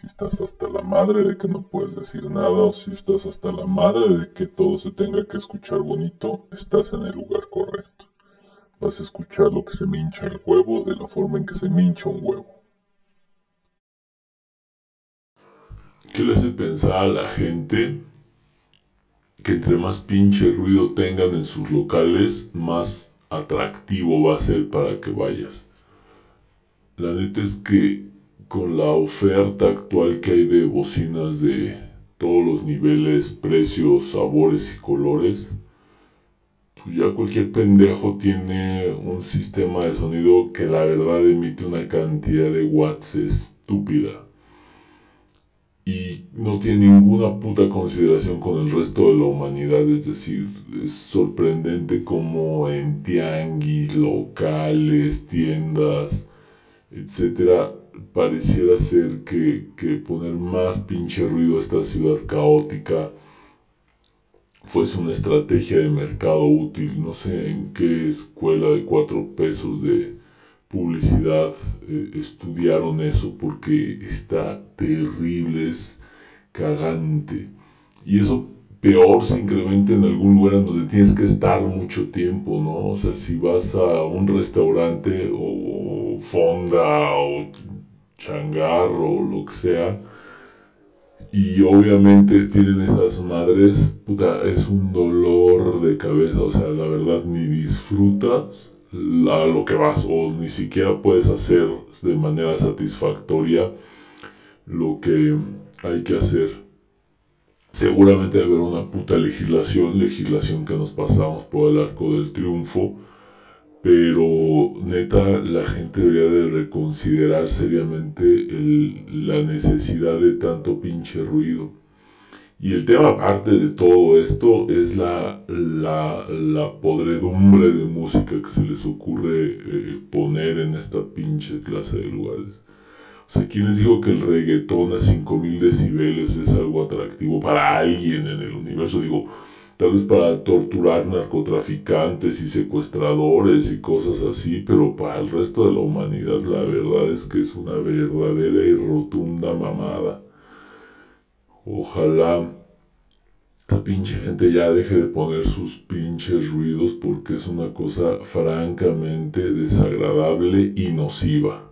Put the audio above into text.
Si estás hasta la madre de que no puedes decir nada o si estás hasta la madre de que todo se tenga que escuchar bonito, estás en el lugar correcto. Vas a escuchar lo que se me hincha el huevo de la forma en que se me hincha un huevo. ¿Qué le hace pensar a la gente que entre más pinche ruido tengan en sus locales, más atractivo va a ser para que vayas? La neta es que con la oferta actual que hay de bocinas de todos los niveles, precios, sabores y colores, pues ya cualquier pendejo tiene un sistema de sonido que la verdad emite una cantidad de watts estúpida. Y no tiene ninguna puta consideración con el resto de la humanidad, es decir, es sorprendente como en tianguis, locales, tiendas, etcétera, pareciera ser que, que poner más pinche ruido a esta ciudad caótica fuese una estrategia de mercado útil. No sé en qué escuela de cuatro pesos de publicidad eh, estudiaron eso porque está terrible, es cagante. Y eso peor se incrementa en algún lugar en donde tienes que estar mucho tiempo, ¿no? O sea, si vas a un restaurante o fonda o changarro o lo que sea, y obviamente tienen esas madres, puta, es un dolor de cabeza, o sea, la verdad ni disfrutas a lo que vas o ni siquiera puedes hacer de manera satisfactoria lo que hay que hacer. Seguramente haber una puta legislación, legislación que nos pasamos por el arco del triunfo, pero neta la gente debería de reconsiderar seriamente la necesidad de tanto pinche ruido. Y el tema aparte de todo esto es la, la, podredumbre de música que se les ocurre eh, poner en esta pinche clase de lugares. O sea, ¿quién les dijo que el reggaetón a 5000 decibeles es algo atractivo para alguien en el universo? Digo, tal vez para torturar narcotraficantes y secuestradores y cosas así, pero para el resto de la humanidad la verdad es que es una verdadera y rotunda mamada. Ojalá la pinche gente ya deje de poner sus pinches ruidos porque es una cosa francamente desagradable y nociva.